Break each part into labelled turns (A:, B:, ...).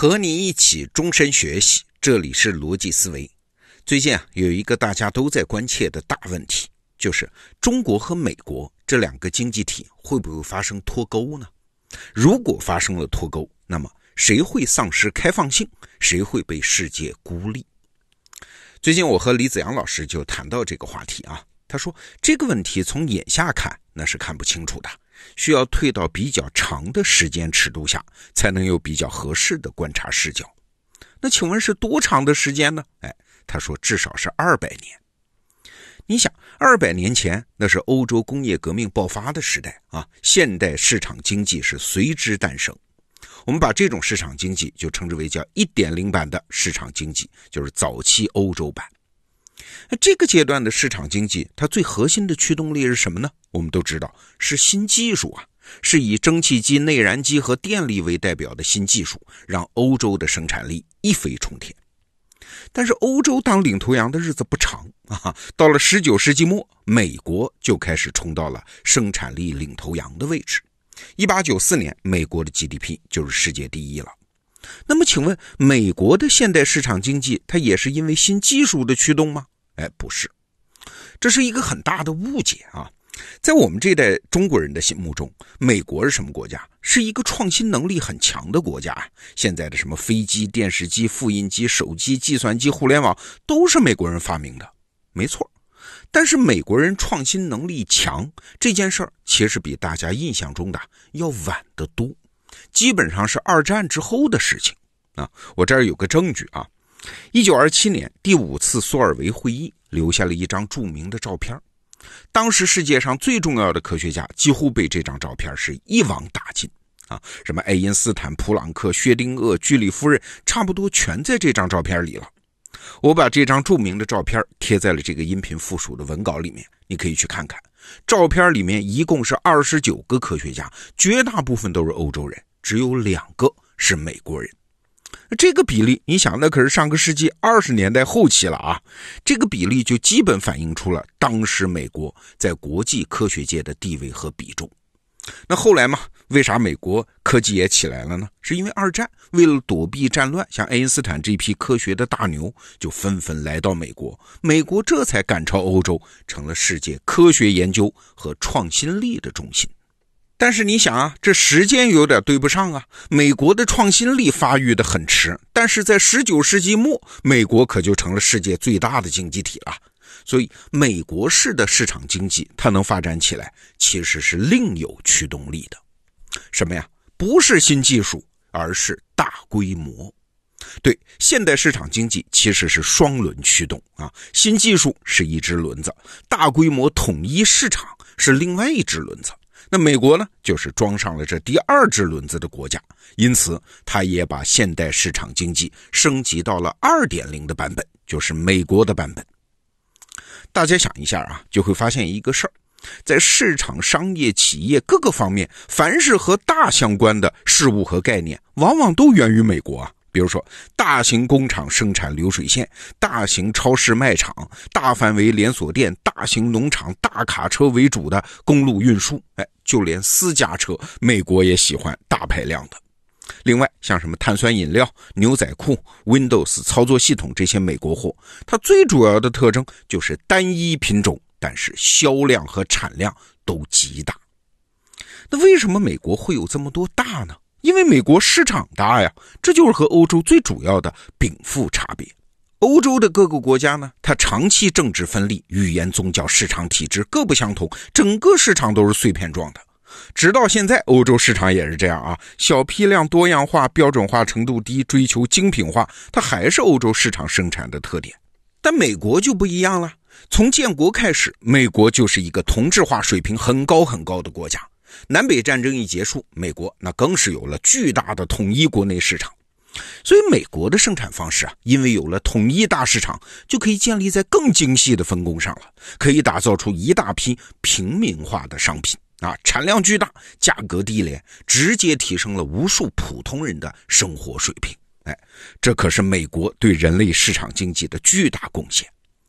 A: 和你一起终身学习，这里是逻辑思维。最近啊，有一个大家都在关切的大问题，就是中国和美国这两个经济体会不会发生脱钩呢？如果发生了脱钩，那么谁会丧失开放性？谁会被世界孤立？最近我和李子阳老师就谈到这个话题啊，他说这个问题从眼下看那是看不清楚的。需要退到比较长的时间尺度下，才能有比较合适的观察视角。那请问是多长的时间呢？哎，他说至少是二百年。你想，二百年前那是欧洲工业革命爆发的时代啊，现代市场经济是随之诞生。我们把这种市场经济就称之为叫一点零版的市场经济，就是早期欧洲版。那这个阶段的市场经济，它最核心的驱动力是什么呢？我们都知道是新技术啊，是以蒸汽机、内燃机和电力为代表的新技术，让欧洲的生产力一飞冲天。但是欧洲当领头羊的日子不长啊，到了十九世纪末，美国就开始冲到了生产力领头羊的位置。一八九四年，美国的 GDP 就是世界第一了。那么，请问美国的现代市场经济，它也是因为新技术的驱动吗？哎，不是，这是一个很大的误解啊！在我们这代中国人的心目中，美国是什么国家？是一个创新能力很强的国家啊！现在的什么飞机、电视机、复印机、手机、计算机、互联网，都是美国人发明的，没错。但是美国人创新能力强这件事儿，其实比大家印象中的要晚得多，基本上是二战之后的事情啊！我这儿有个证据啊。一九二七年，第五次苏尔维会议留下了一张著名的照片。当时世界上最重要的科学家几乎被这张照片是一网打尽啊！什么爱因斯坦、普朗克、薛定谔、居里夫人，差不多全在这张照片里了。我把这张著名的照片贴在了这个音频附属的文稿里面，你可以去看看。照片里面一共是二十九个科学家，绝大部分都是欧洲人，只有两个是美国人。这个比例，你想，那可是上个世纪二十年代后期了啊！这个比例就基本反映出了当时美国在国际科学界的地位和比重。那后来嘛，为啥美国科技也起来了呢？是因为二战，为了躲避战乱，像爱因斯坦这批科学的大牛就纷纷来到美国，美国这才赶超欧洲，成了世界科学研究和创新力的中心。但是你想啊，这时间有点对不上啊。美国的创新力发育的很迟，但是在十九世纪末，美国可就成了世界最大的经济体了。所以，美国式的市场经济它能发展起来，其实是另有驱动力的。什么呀？不是新技术，而是大规模。对，现代市场经济其实是双轮驱动啊。新技术是一只轮子，大规模统一市场是另外一只轮子。那美国呢，就是装上了这第二只轮子的国家，因此它也把现代市场经济升级到了二点零的版本，就是美国的版本。大家想一下啊，就会发现一个事儿，在市场、商业、企业各个方面，凡是和大相关的事物和概念，往往都源于美国啊。比如说，大型工厂生产流水线，大型超市卖场，大范围连锁店，大型农场，大卡车为主的公路运输，哎，就连私家车，美国也喜欢大排量的。另外，像什么碳酸饮料、牛仔裤、Windows 操作系统这些美国货，它最主要的特征就是单一品种，但是销量和产量都极大。那为什么美国会有这么多大呢？因为美国市场大呀，这就是和欧洲最主要的禀赋差别。欧洲的各个国家呢，它长期政治分立，语言、宗教、市场体制各不相同，整个市场都是碎片状的。直到现在，欧洲市场也是这样啊，小批量、多样化、标准化程度低，追求精品化，它还是欧洲市场生产的特点。但美国就不一样了，从建国开始，美国就是一个同质化水平很高很高的国家。南北战争一结束，美国那更是有了巨大的统一国内市场，所以美国的生产方式啊，因为有了统一大市场，就可以建立在更精细的分工上了，可以打造出一大批平民化的商品啊，产量巨大，价格低廉，直接提升了无数普通人的生活水平。哎，这可是美国对人类市场经济的巨大贡献。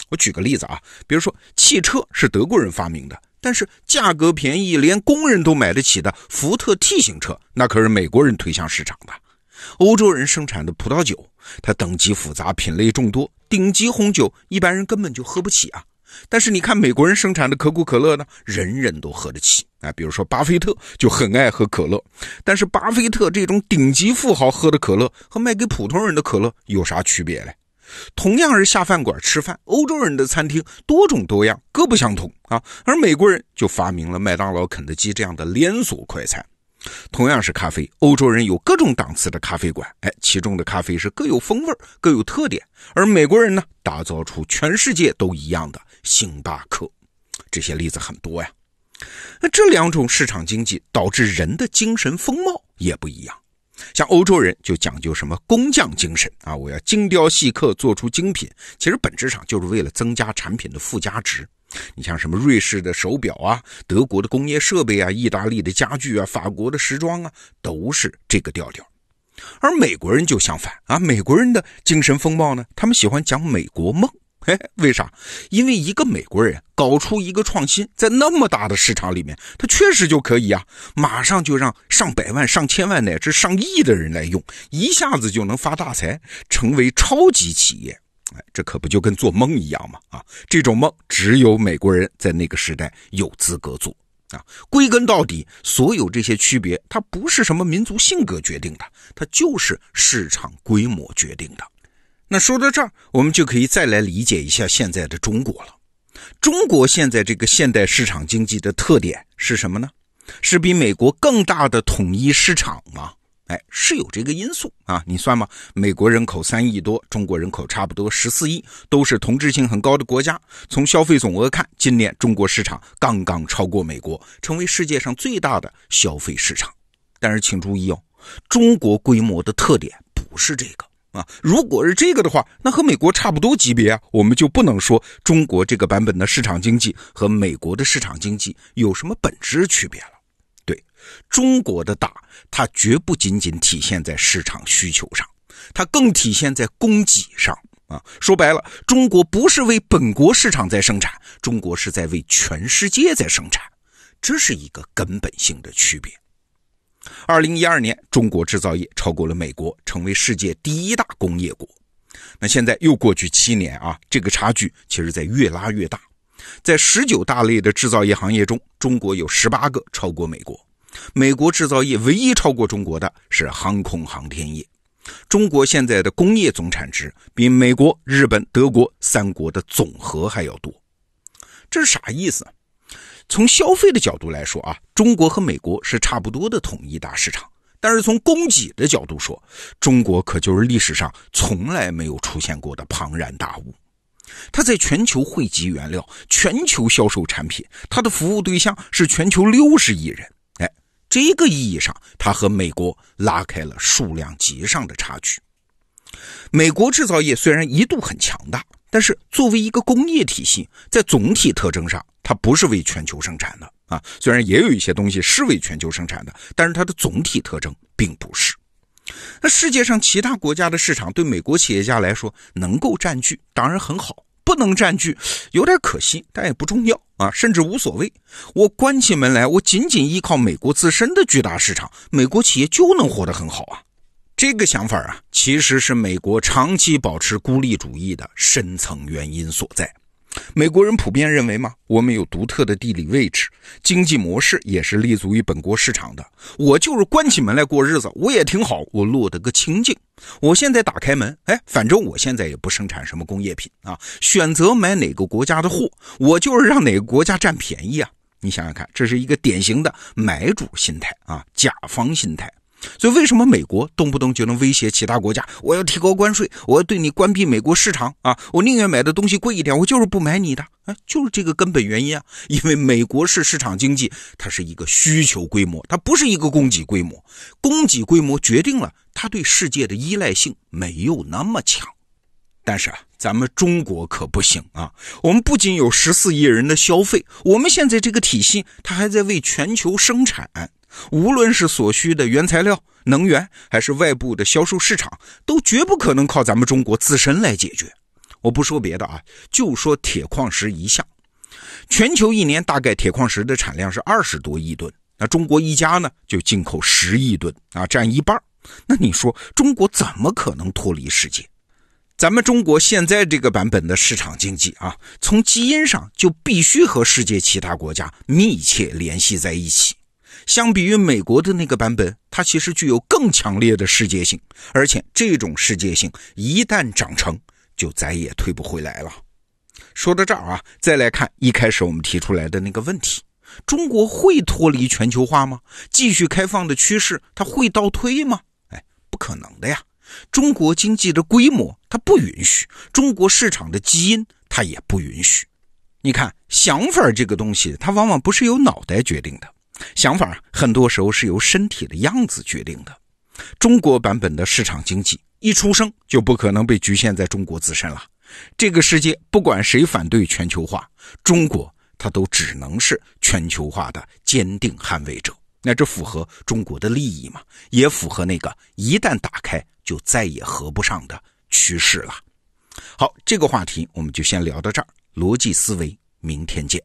A: 我举个例子啊，比如说汽车是德国人发明的。但是价格便宜，连工人都买得起的福特 T 型车，那可是美国人推向市场的。欧洲人生产的葡萄酒，它等级复杂，品类众多，顶级红酒一般人根本就喝不起啊。但是你看美国人生产的可口可乐呢，人人都喝得起啊。比如说巴菲特就很爱喝可乐，但是巴菲特这种顶级富豪喝的可乐和卖给普通人的可乐有啥区别嘞？同样是下饭馆吃饭，欧洲人的餐厅多种多样，各不相同啊。而美国人就发明了麦当劳、肯德基这样的连锁快餐。同样是咖啡，欧洲人有各种档次的咖啡馆，哎，其中的咖啡是各有风味、各有特点。而美国人呢，打造出全世界都一样的星巴克。这些例子很多呀。那这两种市场经济导致人的精神风貌也不一样。像欧洲人就讲究什么工匠精神啊，我要精雕细刻做出精品，其实本质上就是为了增加产品的附加值。你像什么瑞士的手表啊，德国的工业设备啊，意大利的家具啊，法国的时装啊，都是这个调调。而美国人就相反啊，美国人的精神风貌呢，他们喜欢讲美国梦。嘿，为啥？因为一个美国人搞出一个创新，在那么大的市场里面，他确实就可以啊，马上就让上百万、上千万乃至上亿的人来用，一下子就能发大财，成为超级企业。哎，这可不就跟做梦一样吗？啊，这种梦只有美国人在那个时代有资格做啊。归根到底，所有这些区别，它不是什么民族性格决定的，它就是市场规模决定的。那说到这儿，我们就可以再来理解一下现在的中国了。中国现在这个现代市场经济的特点是什么呢？是比美国更大的统一市场吗？哎，是有这个因素啊。你算嘛，美国人口三亿多，中国人口差不多十四亿，都是同质性很高的国家。从消费总额看，今年中国市场刚刚超过美国，成为世界上最大的消费市场。但是请注意哦，中国规模的特点不是这个。啊，如果是这个的话，那和美国差不多级别啊，我们就不能说中国这个版本的市场经济和美国的市场经济有什么本质区别了。中国的大，它绝不仅仅体现在市场需求上，它更体现在供给上啊。说白了，中国不是为本国市场在生产，中国是在为全世界在生产，这是一个根本性的区别。二零一二年，中国制造业超过了美国，成为世界第一大工业国。那现在又过去七年啊，这个差距其实在越拉越大。在十九大类的制造业行业中，中国有十八个超过美国。美国制造业唯一超过中国的是航空航天业。中国现在的工业总产值比美国、日本、德国三国的总和还要多。这是啥意思？从消费的角度来说啊，中国和美国是差不多的统一大市场。但是从供给的角度说，中国可就是历史上从来没有出现过的庞然大物。它在全球汇集原料，全球销售产品，它的服务对象是全球六十亿人。这个意义上，它和美国拉开了数量级上的差距。美国制造业虽然一度很强大。但是作为一个工业体系，在总体特征上，它不是为全球生产的啊。虽然也有一些东西是为全球生产的，但是它的总体特征并不是。那世界上其他国家的市场对美国企业家来说，能够占据当然很好，不能占据有点可惜，但也不重要啊，甚至无所谓。我关起门来，我仅仅依靠美国自身的巨大市场，美国企业就能活得很好啊。这个想法啊，其实是美国长期保持孤立主义的深层原因所在。美国人普遍认为嘛，我们有独特的地理位置，经济模式也是立足于本国市场的。我就是关起门来过日子，我也挺好，我落得个清净。我现在打开门，哎，反正我现在也不生产什么工业品啊，选择买哪个国家的货，我就是让哪个国家占便宜啊。你想想看，这是一个典型的买主心态啊，甲方心态。所以，为什么美国动不动就能威胁其他国家？我要提高关税，我要对你关闭美国市场啊！我宁愿买的东西贵一点，我就是不买你的。啊，就是这个根本原因啊！因为美国是市场经济，它是一个需求规模，它不是一个供给规模。供给规模决定了它对世界的依赖性没有那么强。但是啊，咱们中国可不行啊！我们不仅有十四亿人的消费，我们现在这个体系，它还在为全球生产。无论是所需的原材料、能源，还是外部的销售市场，都绝不可能靠咱们中国自身来解决。我不说别的啊，就说铁矿石一项，全球一年大概铁矿石的产量是二十多亿吨，那中国一家呢就进口十亿吨啊，占一半那你说中国怎么可能脱离世界？咱们中国现在这个版本的市场经济啊，从基因上就必须和世界其他国家密切联系在一起。相比于美国的那个版本，它其实具有更强烈的世界性，而且这种世界性一旦长成，就再也退不回来了。说到这儿啊，再来看一开始我们提出来的那个问题：中国会脱离全球化吗？继续开放的趋势它会倒退吗？哎，不可能的呀！中国经济的规模它不允许，中国市场的基因它也不允许。你看，想法这个东西，它往往不是由脑袋决定的。想法很多时候是由身体的样子决定的。中国版本的市场经济一出生就不可能被局限在中国自身了。这个世界不管谁反对全球化，中国它都只能是全球化的坚定捍卫者。那这符合中国的利益吗？也符合那个一旦打开就再也合不上的趋势了。好，这个话题我们就先聊到这儿。逻辑思维，明天见。